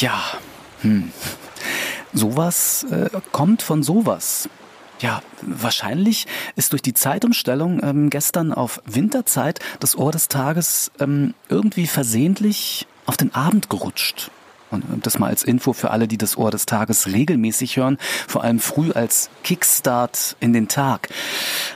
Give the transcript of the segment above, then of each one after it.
Tja, hm. Sowas äh, kommt von sowas. Ja, wahrscheinlich ist durch die Zeitumstellung ähm, gestern auf Winterzeit das Ohr des Tages ähm, irgendwie versehentlich auf den Abend gerutscht. Und das mal als Info für alle, die das Ohr des Tages regelmäßig hören, vor allem früh als Kickstart in den Tag.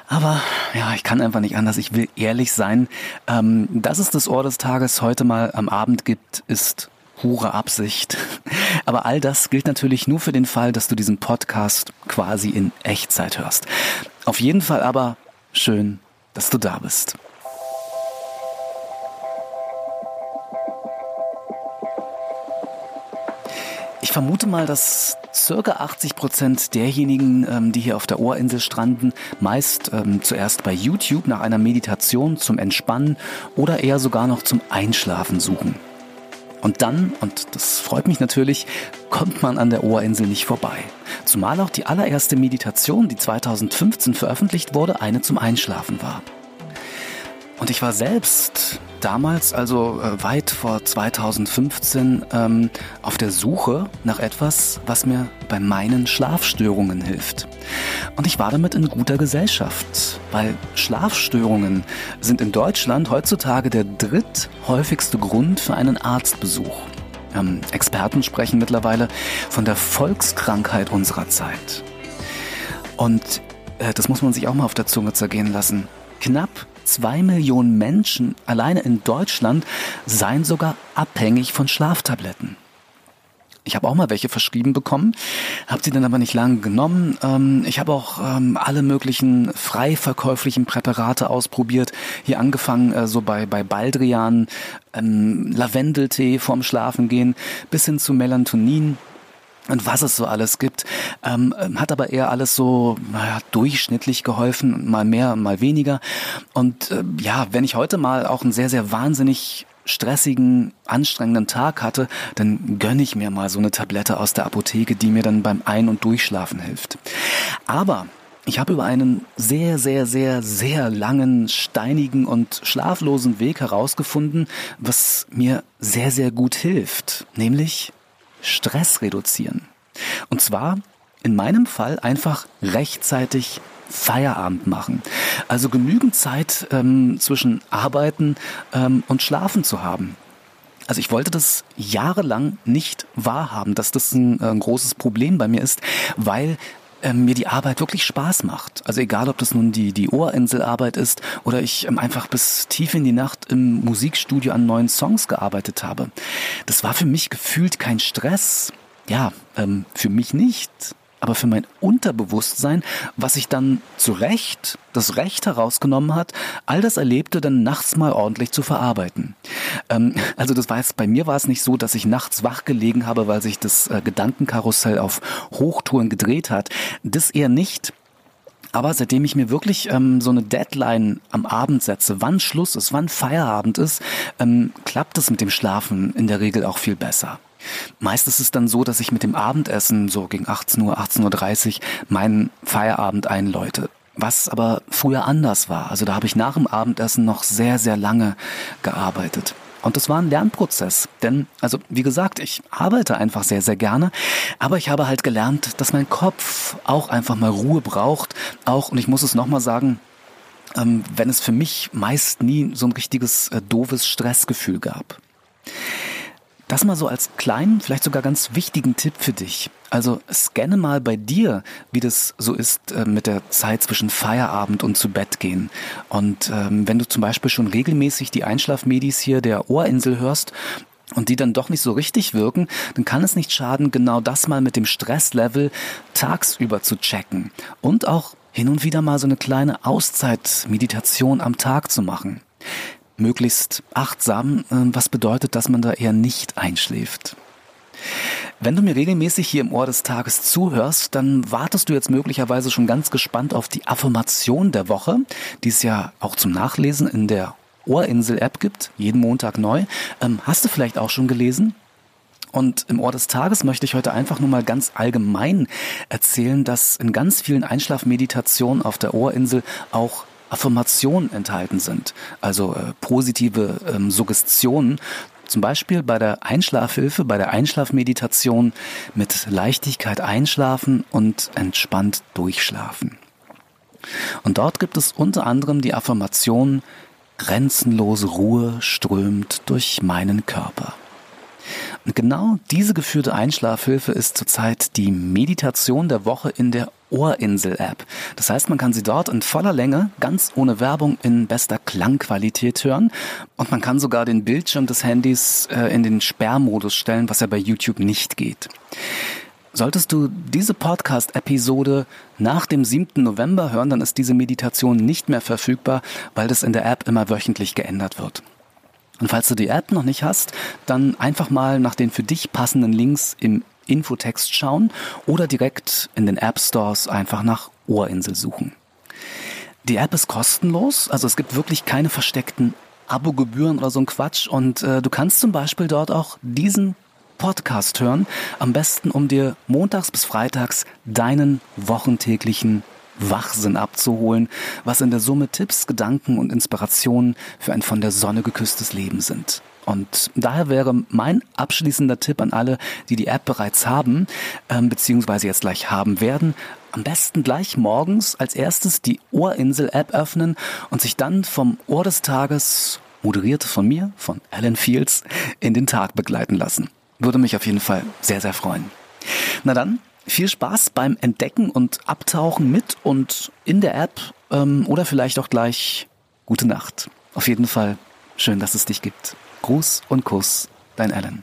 Aber ja, ich kann einfach nicht anders. Ich will ehrlich sein. Ähm, dass es das Ohr des Tages heute mal am Abend gibt, ist pure Absicht. Aber all das gilt natürlich nur für den Fall, dass du diesen Podcast quasi in Echtzeit hörst. Auf jeden Fall aber schön, dass du da bist. Ich vermute mal, dass circa 80 Prozent derjenigen, ähm, die hier auf der Ohrinsel stranden, meist ähm, zuerst bei YouTube nach einer Meditation zum Entspannen oder eher sogar noch zum Einschlafen suchen. Und dann, und das freut mich natürlich, kommt man an der Ohrinsel nicht vorbei. Zumal auch die allererste Meditation, die 2015 veröffentlicht wurde, eine zum Einschlafen war. Und ich war selbst damals, also äh, weit vor 2015, ähm, auf der Suche nach etwas, was mir bei meinen Schlafstörungen hilft. Und ich war damit in guter Gesellschaft, weil Schlafstörungen sind in Deutschland heutzutage der dritthäufigste Grund für einen Arztbesuch. Ähm, Experten sprechen mittlerweile von der Volkskrankheit unserer Zeit. Und äh, das muss man sich auch mal auf der Zunge zergehen lassen. Knapp zwei Millionen Menschen alleine in Deutschland seien sogar abhängig von Schlaftabletten. Ich habe auch mal welche verschrieben bekommen, habe sie dann aber nicht lange genommen. Ähm, ich habe auch ähm, alle möglichen frei verkäuflichen Präparate ausprobiert. Hier angefangen äh, so bei, bei Baldrian, ähm, Lavendeltee vorm Schlafengehen bis hin zu Melatonin und was es so alles gibt, ähm, hat aber eher alles so naja, durchschnittlich geholfen, mal mehr, mal weniger. Und äh, ja, wenn ich heute mal auch einen sehr, sehr wahnsinnig stressigen, anstrengenden Tag hatte, dann gönne ich mir mal so eine Tablette aus der Apotheke, die mir dann beim Ein- und Durchschlafen hilft. Aber ich habe über einen sehr, sehr, sehr, sehr langen, steinigen und schlaflosen Weg herausgefunden, was mir sehr, sehr gut hilft, nämlich Stress reduzieren. Und zwar in meinem Fall einfach rechtzeitig Feierabend machen. Also genügend Zeit ähm, zwischen Arbeiten ähm, und Schlafen zu haben. Also ich wollte das jahrelang nicht wahrhaben, dass das ein, ein großes Problem bei mir ist, weil ähm, mir die Arbeit wirklich Spaß macht. Also egal, ob das nun die, die Ohrinselarbeit ist oder ich ähm, einfach bis tief in die Nacht im Musikstudio an neuen Songs gearbeitet habe. Das war für mich gefühlt kein Stress. Ja, ähm, für mich nicht aber für mein Unterbewusstsein, was sich dann zu Recht das Recht herausgenommen hat, all das Erlebte dann nachts mal ordentlich zu verarbeiten. Ähm, also das war jetzt, bei mir war es nicht so, dass ich nachts wach gelegen habe, weil sich das äh, Gedankenkarussell auf Hochtouren gedreht hat. Das eher nicht. Aber seitdem ich mir wirklich ähm, so eine Deadline am Abend setze, wann Schluss ist, wann Feierabend ist, ähm, klappt es mit dem Schlafen in der Regel auch viel besser. Meist ist es dann so, dass ich mit dem Abendessen so gegen 18 Uhr, 18.30 Uhr meinen Feierabend einläute. Was aber früher anders war. Also da habe ich nach dem Abendessen noch sehr, sehr lange gearbeitet. Und das war ein Lernprozess. Denn, also wie gesagt, ich arbeite einfach sehr, sehr gerne. Aber ich habe halt gelernt, dass mein Kopf auch einfach mal Ruhe braucht. Auch, und ich muss es nochmal sagen, ähm, wenn es für mich meist nie so ein richtiges äh, doofes Stressgefühl gab. Das mal so als kleinen, vielleicht sogar ganz wichtigen Tipp für dich. Also scanne mal bei dir, wie das so ist äh, mit der Zeit zwischen Feierabend und zu Bett gehen. Und ähm, wenn du zum Beispiel schon regelmäßig die Einschlafmedis hier der Ohrinsel hörst und die dann doch nicht so richtig wirken, dann kann es nicht schaden, genau das mal mit dem Stresslevel tagsüber zu checken und auch hin und wieder mal so eine kleine Auszeit-Meditation am Tag zu machen möglichst achtsam, äh, was bedeutet, dass man da eher nicht einschläft. Wenn du mir regelmäßig hier im Ohr des Tages zuhörst, dann wartest du jetzt möglicherweise schon ganz gespannt auf die Affirmation der Woche, die es ja auch zum Nachlesen in der Ohrinsel-App gibt, jeden Montag neu. Ähm, hast du vielleicht auch schon gelesen? Und im Ohr des Tages möchte ich heute einfach nur mal ganz allgemein erzählen, dass in ganz vielen Einschlafmeditationen auf der Ohrinsel auch Affirmationen enthalten sind, also äh, positive ähm, Suggestionen, Zum Beispiel bei der Einschlafhilfe, bei der Einschlafmeditation mit Leichtigkeit einschlafen und entspannt durchschlafen. Und dort gibt es unter anderem die Affirmation, grenzenlose Ruhe strömt durch meinen Körper. Und genau diese geführte Einschlafhilfe ist zurzeit die Meditation der Woche in der Ohrinsel-App. Das heißt, man kann sie dort in voller Länge, ganz ohne Werbung, in bester Klangqualität hören. Und man kann sogar den Bildschirm des Handys äh, in den Sperrmodus stellen, was ja bei YouTube nicht geht. Solltest du diese Podcast-Episode nach dem 7. November hören, dann ist diese Meditation nicht mehr verfügbar, weil das in der App immer wöchentlich geändert wird. Und falls du die App noch nicht hast, dann einfach mal nach den für dich passenden Links im Infotext schauen oder direkt in den App Stores einfach nach Ohrinsel suchen. Die App ist kostenlos, also es gibt wirklich keine versteckten Abogebühren oder so ein Quatsch und äh, du kannst zum Beispiel dort auch diesen Podcast hören. Am besten, um dir montags bis freitags deinen wochentäglichen Wachsinn abzuholen, was in der Summe Tipps, Gedanken und Inspirationen für ein von der Sonne geküsstes Leben sind. Und daher wäre mein abschließender Tipp an alle, die die App bereits haben, ähm, beziehungsweise jetzt gleich haben werden, am besten gleich morgens als erstes die Ohrinsel-App öffnen und sich dann vom Ohr des Tages, moderiert von mir, von Alan Fields, in den Tag begleiten lassen. Würde mich auf jeden Fall sehr, sehr freuen. Na dann, viel Spaß beim Entdecken und Abtauchen mit und in der App ähm, oder vielleicht auch gleich gute Nacht. Auf jeden Fall schön, dass es dich gibt. Gruß und Kuss, dein Alan.